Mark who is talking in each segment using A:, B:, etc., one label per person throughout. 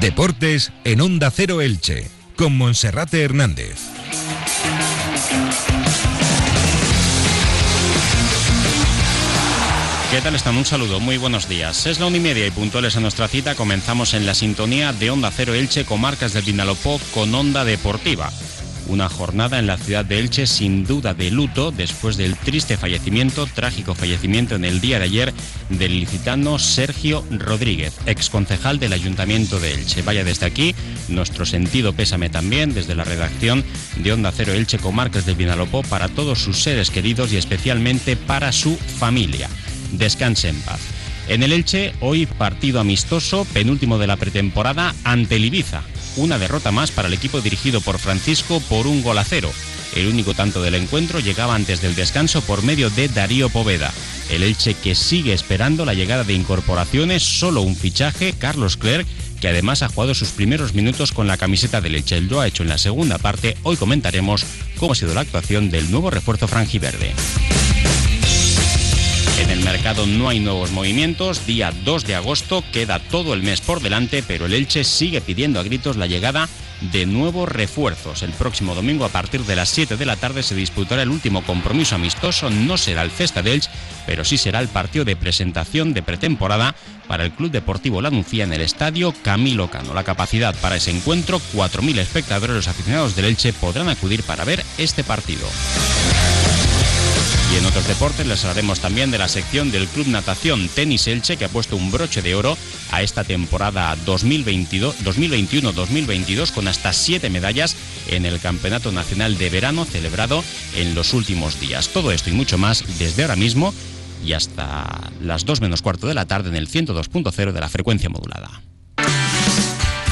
A: Deportes en Onda Cero Elche, con Monserrate Hernández.
B: ¿Qué tal están? Un saludo, muy buenos días. Es la una y media y puntuales a nuestra cita comenzamos en la sintonía de Onda Cero Elche, comarcas del Vinalopó con Onda Deportiva. Una jornada en la ciudad de Elche sin duda de luto después del triste fallecimiento, trágico fallecimiento en el día de ayer del licitano Sergio Rodríguez, exconcejal del Ayuntamiento de Elche. Vaya desde aquí nuestro sentido pésame también desde la redacción de Onda Cero Elche Comarcas del Vinalopó para todos sus seres queridos y especialmente para su familia. Descanse en paz. En el Elche, hoy partido amistoso, penúltimo de la pretemporada ante Ibiza una derrota más para el equipo dirigido por Francisco por un gol a cero. El único tanto del encuentro llegaba antes del descanso por medio de Darío Poveda. El Elche que sigue esperando la llegada de incorporaciones, solo un fichaje, Carlos Clerc, que además ha jugado sus primeros minutos con la camiseta del Elche. Lo ha hecho en la segunda parte. Hoy comentaremos cómo ha sido la actuación del nuevo refuerzo franjiverde. En el mercado no hay nuevos movimientos, día 2 de agosto, queda todo el mes por delante, pero el Elche sigue pidiendo a gritos la llegada de nuevos refuerzos. El próximo domingo a partir de las 7 de la tarde se disputará el último compromiso amistoso, no será el Festa de Elche, pero sí será el partido de presentación de pretemporada para el Club Deportivo Lanucía en el estadio Camilo Cano. La capacidad para ese encuentro, 4.000 espectadores aficionados del Elche podrán acudir para ver este partido. Y en otros deportes les hablaremos también de la sección del Club Natación Tenis Elche que ha puesto un broche de oro a esta temporada 2021-2022 con hasta siete medallas en el Campeonato Nacional de Verano celebrado en los últimos días. Todo esto y mucho más desde ahora mismo y hasta las 2 menos cuarto de la tarde en el 102.0 de la frecuencia modulada.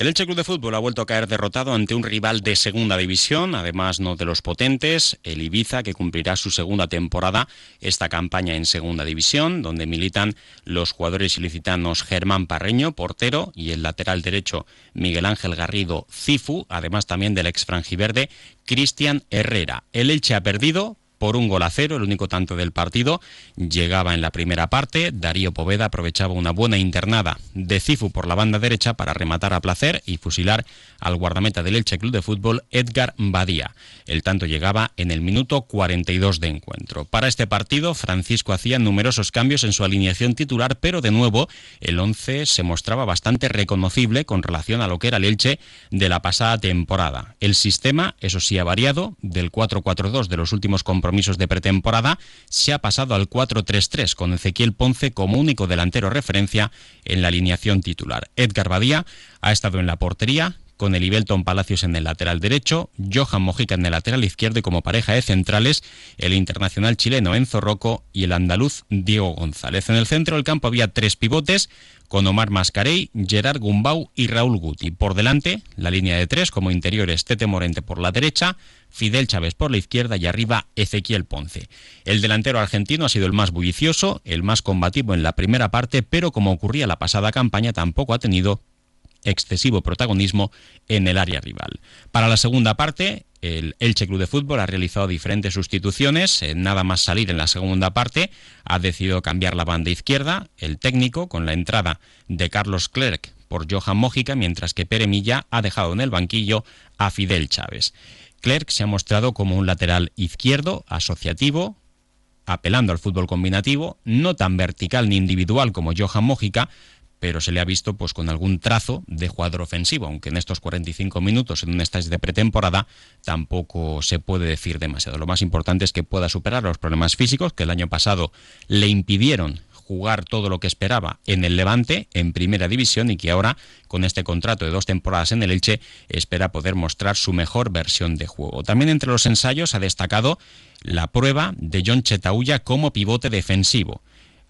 B: El Elche Club de Fútbol ha vuelto a caer derrotado ante un rival de segunda división, además no de los potentes, el Ibiza, que cumplirá su segunda temporada esta campaña en segunda división, donde militan los jugadores ilicitanos Germán Parreño, portero, y el lateral derecho Miguel Ángel Garrido Cifu, además también del ex franjiverde Cristian Herrera. El Elche ha perdido por un gol a cero, el único tanto del partido. Llegaba en la primera parte, Darío Poveda aprovechaba una buena internada de Cifu por la banda derecha para rematar a placer y fusilar al guardameta del Elche Club de Fútbol, Edgar Badía. El tanto llegaba en el minuto 42 de encuentro. Para este partido, Francisco hacía numerosos cambios en su alineación titular, pero de nuevo el 11 se mostraba bastante reconocible con relación a lo que era el Elche de la pasada temporada. El sistema, eso sí, ha variado del 4-4-2 de los últimos compromisos de pretemporada, se ha pasado al 4-3-3 con Ezequiel Ponce como único delantero referencia en la alineación titular. Edgar Badía ha estado en la portería, con el Ibelton Palacios en el lateral derecho, Johan Mojica en el lateral izquierdo y como pareja de centrales el internacional chileno Enzo Rocco y el andaluz Diego González. En el centro del campo había tres pivotes con Omar Mascarey, Gerard Gumbau y Raúl Guti. Por delante, la línea de tres como interiores Tete Morente por la derecha, Fidel Chávez por la izquierda y arriba Ezequiel Ponce. El delantero argentino ha sido el más bullicioso, el más combativo en la primera parte, pero como ocurría la pasada campaña tampoco ha tenido excesivo protagonismo en el área rival. Para la segunda parte, el Elche Club de Fútbol ha realizado diferentes sustituciones. nada más salir en la segunda parte, ha decidido cambiar la banda izquierda, el técnico, con la entrada de Carlos Clerc por Johan Mójica, mientras que Pere Milla ha dejado en el banquillo a Fidel Chávez. Clerc se ha mostrado como un lateral izquierdo, asociativo, apelando al fútbol combinativo, no tan vertical ni individual como Johan Mójica, pero se le ha visto pues con algún trazo de jugador ofensivo, aunque en estos 45 minutos en un estadio de pretemporada tampoco se puede decir demasiado. Lo más importante es que pueda superar los problemas físicos que el año pasado le impidieron jugar todo lo que esperaba en el Levante, en primera división, y que ahora, con este contrato de dos temporadas en el Elche, espera poder mostrar su mejor versión de juego. También entre los ensayos ha destacado la prueba de John Chetauya como pivote defensivo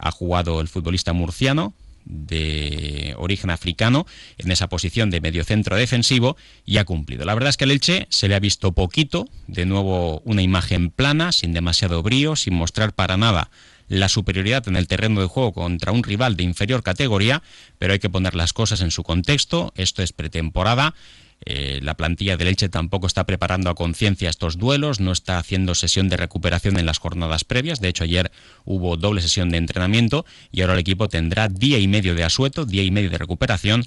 B: ha jugado el futbolista murciano de origen africano en esa posición de mediocentro defensivo y ha cumplido. La verdad es que al Elche se le ha visto poquito, de nuevo una imagen plana, sin demasiado brío, sin mostrar para nada la superioridad en el terreno de juego contra un rival de inferior categoría, pero hay que poner las cosas en su contexto. Esto es pretemporada. Eh, la plantilla de Leche tampoco está preparando a conciencia estos duelos, no está haciendo sesión de recuperación en las jornadas previas. De hecho, ayer hubo doble sesión de entrenamiento y ahora el equipo tendrá día y medio de asueto, día y medio de recuperación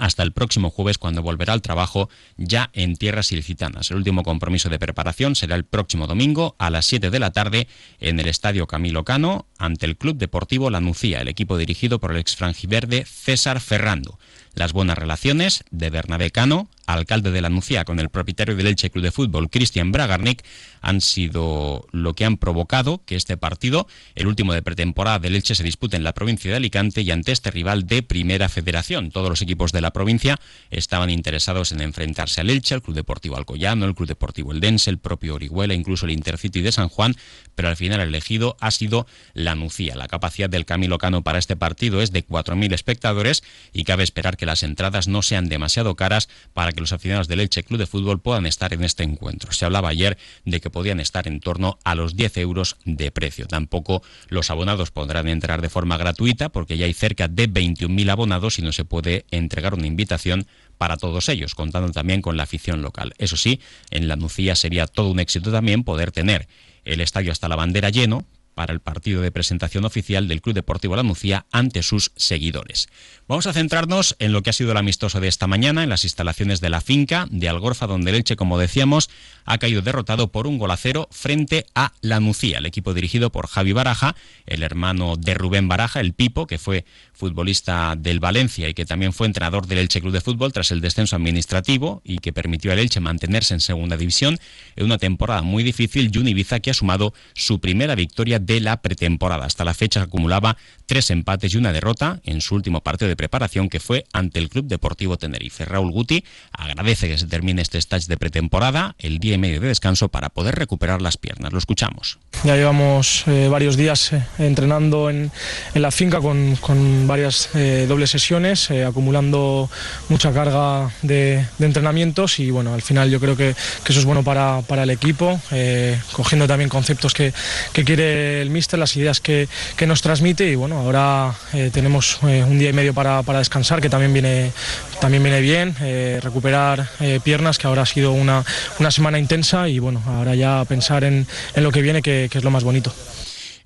B: hasta el próximo jueves cuando volverá al trabajo ya en tierras ilicitanas. El último compromiso de preparación será el próximo domingo a las 7 de la tarde en el Estadio Camilo Cano ante el Club Deportivo La Nucía, el equipo dirigido por el ex frangiverde César Ferrando. Las buenas relaciones de Bernabé Cano, alcalde de la Nucía, con el propietario del Elche Club de Fútbol, Cristian Bragarnik, han sido lo que han provocado que este partido, el último de pretemporada del Elche, se dispute en la provincia de Alicante y ante este rival de Primera Federación. Todos los equipos de la provincia estaban interesados en enfrentarse al Elche, al Club Deportivo Alcoyano, el Club Deportivo Eldense, el propio Orihuela, incluso el Intercity de San Juan, pero al final el elegido ha sido la Nucía. La capacidad del Camilo Cano para este partido es de 4.000 espectadores y cabe esperar que las entradas no sean demasiado caras para que los aficionados del Elche Club de Fútbol puedan estar en este encuentro. Se hablaba ayer de que podían estar en torno a los 10 euros de precio. Tampoco los abonados podrán entrar de forma gratuita porque ya hay cerca de 21.000 abonados y no se puede entregar una invitación para todos ellos, contando también con la afición local. Eso sí, en la Nucía sería todo un éxito también poder tener el estadio hasta la bandera lleno, para el partido de presentación oficial del Club Deportivo La Nucía ante sus seguidores. Vamos a centrarnos en lo que ha sido el amistoso de esta mañana en las instalaciones de la finca de Algorfa, donde el Elche, como decíamos, ha caído derrotado por un gol a cero frente a La Nucía, el equipo dirigido por Javi Baraja, el hermano de Rubén Baraja, el Pipo, que fue futbolista del Valencia y que también fue entrenador del Elche Club de Fútbol tras el descenso administrativo y que permitió al Elche mantenerse en segunda división en una temporada muy difícil. Ibiza que ha sumado su primera victoria la pretemporada. Hasta la fecha acumulaba tres empates y una derrota en su último partido de preparación que fue ante el Club Deportivo Tenerife. Raúl Guti agradece que se termine este stage de pretemporada, el día y medio de descanso para poder recuperar las piernas. Lo escuchamos.
C: Ya llevamos eh, varios días eh, entrenando en, la finca con, con varias eh, dobles sesiones, eh, acumulando mucha carga de, entrenamientos y bueno, al final yo creo que, eso es bueno para, para el equipo, eh, cogiendo también conceptos que, que, quiere el míster, las ideas que, que, nos transmite y bueno, ahora tenemos un día y medio para, para, descansar, que también viene, también viene bien, recuperar piernas, que ahora ha sido una, una semana intensa y bueno, ahora ya pensar en, en lo que viene, que, que es lo más bonito.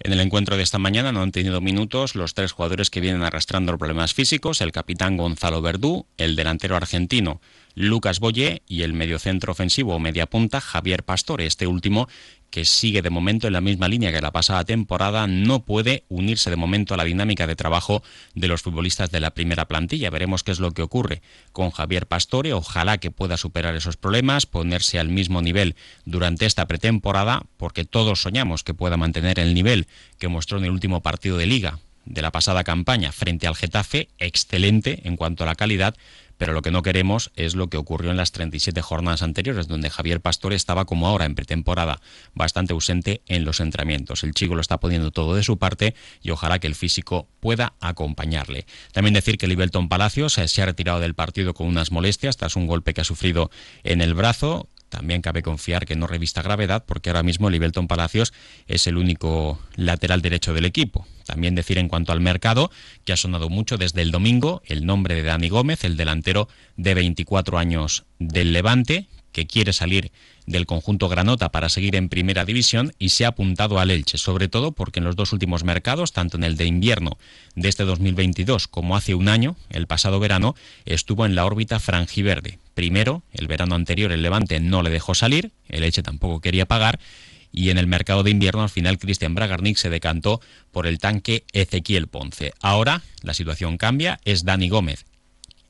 B: En el encuentro de esta mañana no han tenido minutos los tres jugadores que vienen arrastrando problemas físicos, el capitán Gonzalo Verdú, el delantero argentino Lucas Boyé y el mediocentro ofensivo o media punta Javier Pastore. Este último que sigue de momento en la misma línea que la pasada temporada, no puede unirse de momento a la dinámica de trabajo de los futbolistas de la primera plantilla. Veremos qué es lo que ocurre con Javier Pastore. Ojalá que pueda superar esos problemas, ponerse al mismo nivel durante esta pretemporada, porque todos soñamos que pueda mantener el nivel que mostró en el último partido de liga de la pasada campaña frente al Getafe, excelente en cuanto a la calidad, pero lo que no queremos es lo que ocurrió en las 37 jornadas anteriores, donde Javier Pastore estaba como ahora en pretemporada, bastante ausente en los entrenamientos. El chico lo está poniendo todo de su parte y ojalá que el físico pueda acompañarle. También decir que Libelton Palacios se ha retirado del partido con unas molestias tras un golpe que ha sufrido en el brazo. También cabe confiar que no revista gravedad porque ahora mismo Libelton Palacios es el único lateral derecho del equipo. También decir en cuanto al mercado que ha sonado mucho desde el domingo el nombre de Dani Gómez, el delantero de 24 años del Levante, que quiere salir del conjunto Granota para seguir en primera división y se ha apuntado al Elche, sobre todo porque en los dos últimos mercados, tanto en el de invierno de este 2022 como hace un año, el pasado verano, estuvo en la órbita franjiverde. Primero, el verano anterior el Levante no le dejó salir, el Elche tampoco quería pagar y en el mercado de invierno al final Cristian Bragarnik se decantó por el tanque Ezequiel Ponce. Ahora la situación cambia, es Dani Gómez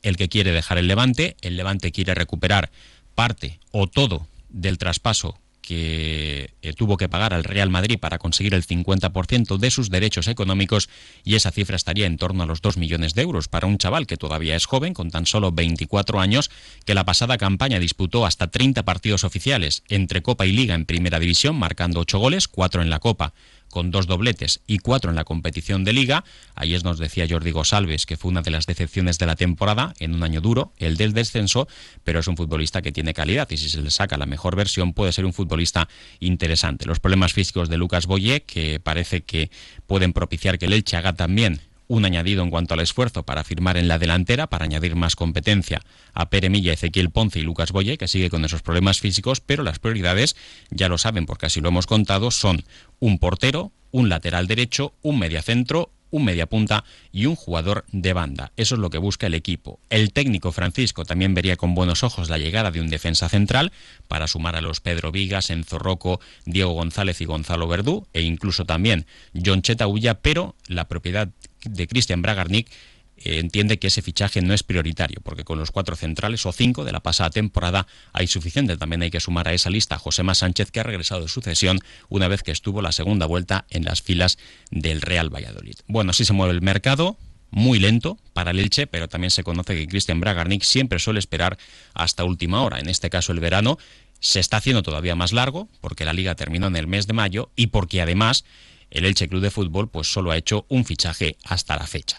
B: el que quiere dejar el Levante, el Levante quiere recuperar parte o todo del traspaso que eh, tuvo que pagar al Real Madrid para conseguir el 50% de sus derechos económicos y esa cifra estaría en torno a los 2 millones de euros para un chaval que todavía es joven, con tan solo 24 años, que la pasada campaña disputó hasta 30 partidos oficiales entre Copa y Liga en Primera División, marcando 8 goles, 4 en la Copa con dos dobletes y cuatro en la competición de liga. Ayer nos decía Jordi Gosalves que fue una de las decepciones de la temporada en un año duro, el del descenso, pero es un futbolista que tiene calidad y si se le saca la mejor versión puede ser un futbolista interesante. Los problemas físicos de Lucas Boye, que parece que pueden propiciar que el Elche haga también un añadido en cuanto al esfuerzo para firmar en la delantera, para añadir más competencia a Pere Milla, Ezequiel Ponce y Lucas Boye, que sigue con esos problemas físicos, pero las prioridades, ya lo saben porque así lo hemos contado, son un portero, un lateral derecho, un mediacentro, un mediapunta y un jugador de banda. Eso es lo que busca el equipo. El técnico Francisco también vería con buenos ojos la llegada de un defensa central para sumar a los Pedro Vigas, Enzo Rocco, Diego González y Gonzalo Verdú e incluso también John Chetaulla, pero la propiedad de Cristian Bragarnik eh, entiende que ese fichaje no es prioritario, porque con los cuatro centrales o cinco de la pasada temporada hay suficiente. También hay que sumar a esa lista a Josema Sánchez, que ha regresado de sucesión una vez que estuvo la segunda vuelta en las filas del Real Valladolid. Bueno, así se mueve el mercado. Muy lento para el Elche, pero también se conoce que Cristian Bragarnik siempre suele esperar hasta última hora. En este caso, el verano se está haciendo todavía más largo, porque la liga terminó en el mes de mayo y porque además el Elche Club de Fútbol pues solo ha hecho un fichaje hasta la fecha.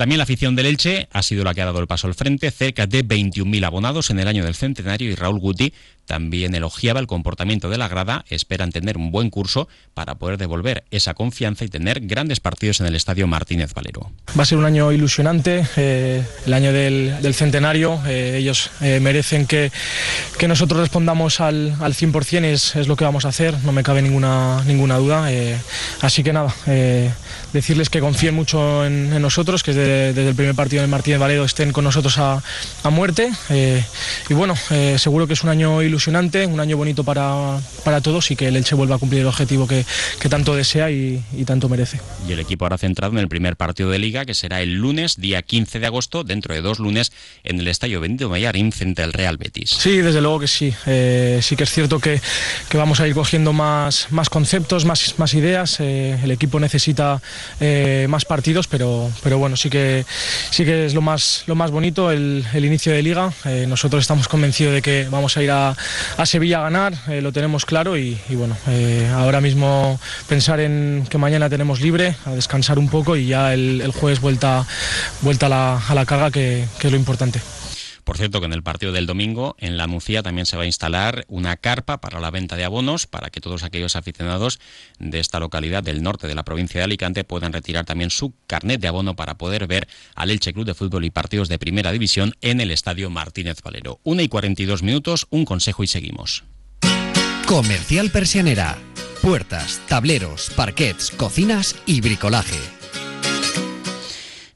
B: También la afición del Elche ha sido la que ha dado el paso al frente, cerca de 21.000 abonados en el año del centenario y Raúl Guti también elogiaba el comportamiento de la grada, esperan tener un buen curso para poder devolver esa confianza y tener grandes partidos en el Estadio Martínez Valero.
C: Va a ser un año ilusionante, eh, el año del, centenario, eh, ellos eh, merecen que, nosotros respondamos al, al 100%, es, es, lo que vamos a hacer, no me cabe ninguna, ninguna duda, así que nada decirles que confíen mucho en, nosotros, que desde, el primer partido del Martínez Valero estén con nosotros a, muerte. Eh, y bueno, eh, seguro que es un año ilusionante, un año bonito para, para todos y que el Elche vuelva a cumplir el objetivo que, tanto desea y, tanto merece.
B: Y el equipo ahora centrado en el primer partido de liga, que será el lunes, día 15 de agosto, dentro de dos lunes, en el Estadio Benito Mayarín frente al Real Betis.
C: Sí, desde luego que sí. Eh, sí que es cierto que, que, vamos a ir cogiendo más, más conceptos, más, más ideas. el equipo necesita eh, más partidos, pero, pero bueno, sí que, sí que es lo más, lo más bonito el, inicio de liga. Eh, nosotros estamos convencidos de que vamos a ir a, Sevilla a ganar, eh, lo tenemos claro y, bueno, ahora mismo pensar en que mañana tenemos libre, a descansar un poco y ya el, jueves vuelta, vuelta a la, carga, que es lo importante.
B: Por cierto, que en el partido del domingo, en la Nucía, también se va a instalar una carpa para la venta de abonos, para que todos aquellos aficionados de esta localidad del norte de la provincia de Alicante puedan retirar también su carnet de abono para poder ver al Elche Club de Fútbol y partidos de primera división en el Estadio Martínez Valero. 1 y 42 minutos, un consejo y seguimos.
D: Comercial Persianera. Puertas, tableros, parquets, cocinas y bricolaje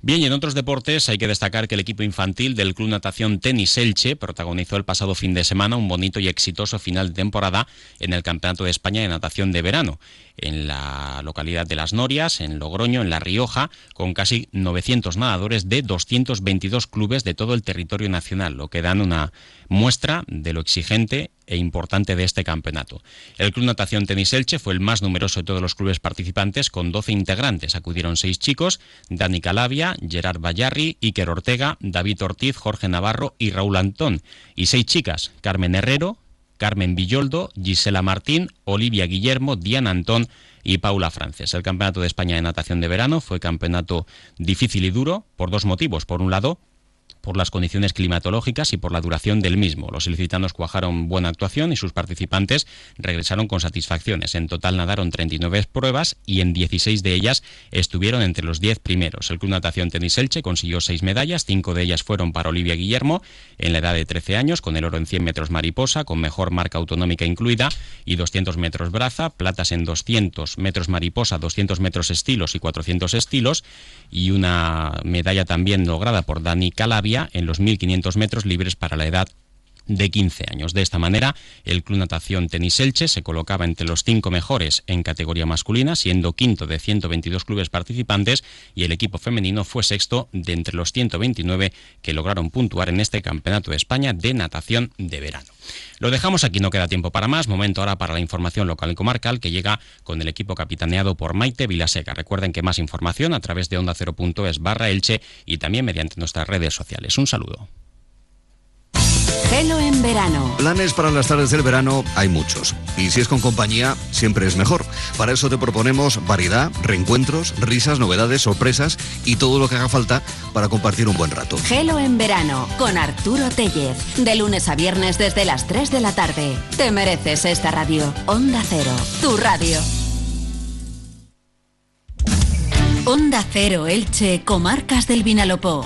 B: Bien, y en otros deportes hay que destacar que el equipo infantil del Club Natación Tenis Elche protagonizó el pasado fin de semana un bonito y exitoso final de temporada en el Campeonato de España de Natación de Verano, en la localidad de Las Norias, en Logroño, en La Rioja, con casi 900 nadadores de 222 clubes de todo el territorio nacional, lo que dan una muestra de lo exigente e importante de este campeonato. El Club Natación Tenis Elche fue el más numeroso de todos los clubes participantes, con 12 integrantes. Acudieron seis chicos, Dani Calavia, Gerard Bayarri, Iker Ortega, David Ortiz, Jorge Navarro y Raúl Antón. Y seis chicas, Carmen Herrero, Carmen Villoldo, Gisela Martín, Olivia Guillermo, Diana Antón y Paula Frances. El Campeonato de España de Natación de Verano fue campeonato difícil y duro por dos motivos. Por un lado, por las condiciones climatológicas y por la duración del mismo. Los ilicitanos cuajaron buena actuación y sus participantes regresaron con satisfacciones. En total nadaron 39 pruebas y en 16 de ellas estuvieron entre los 10 primeros. El Club Natación Tenis Elche consiguió 6 medallas, 5 de ellas fueron para Olivia Guillermo en la edad de 13 años, con el oro en 100 metros mariposa, con mejor marca autonómica incluida, y 200 metros braza, platas en 200 metros mariposa, 200 metros estilos y 400 estilos, y una medalla también lograda por Dani En los 1.500 metros libres para la edad de 15 años. De esta manera, el Club Natación Tenis Elche se colocaba entre los cinco mejores en categoría masculina, siendo quinto de 122 clubes participantes, y el equipo femenino fue sexto de entre los 129 que lograron puntuar en este Campeonato de España de Natación de Verano. Lo dejamos aquí, no queda tiempo para más. Momento ahora para la información local y comarcal que llega con el equipo capitaneado por Maite Vilaseca. Recuerden que más información a través de onda 0.es barra Elche y también mediante nuestras redes sociales. Un saludo.
E: Gelo en verano.
F: Planes para las tardes del verano hay muchos. Y si es con compañía, siempre es mejor. Para eso te proponemos variedad, reencuentros, risas, novedades, sorpresas y todo lo que haga falta para compartir un buen rato.
E: Gelo en verano con Arturo Tellez. De lunes a viernes desde las 3 de la tarde. Te mereces esta radio. Onda Cero, tu radio. Onda Cero Elche, Comarcas del Vinalopó.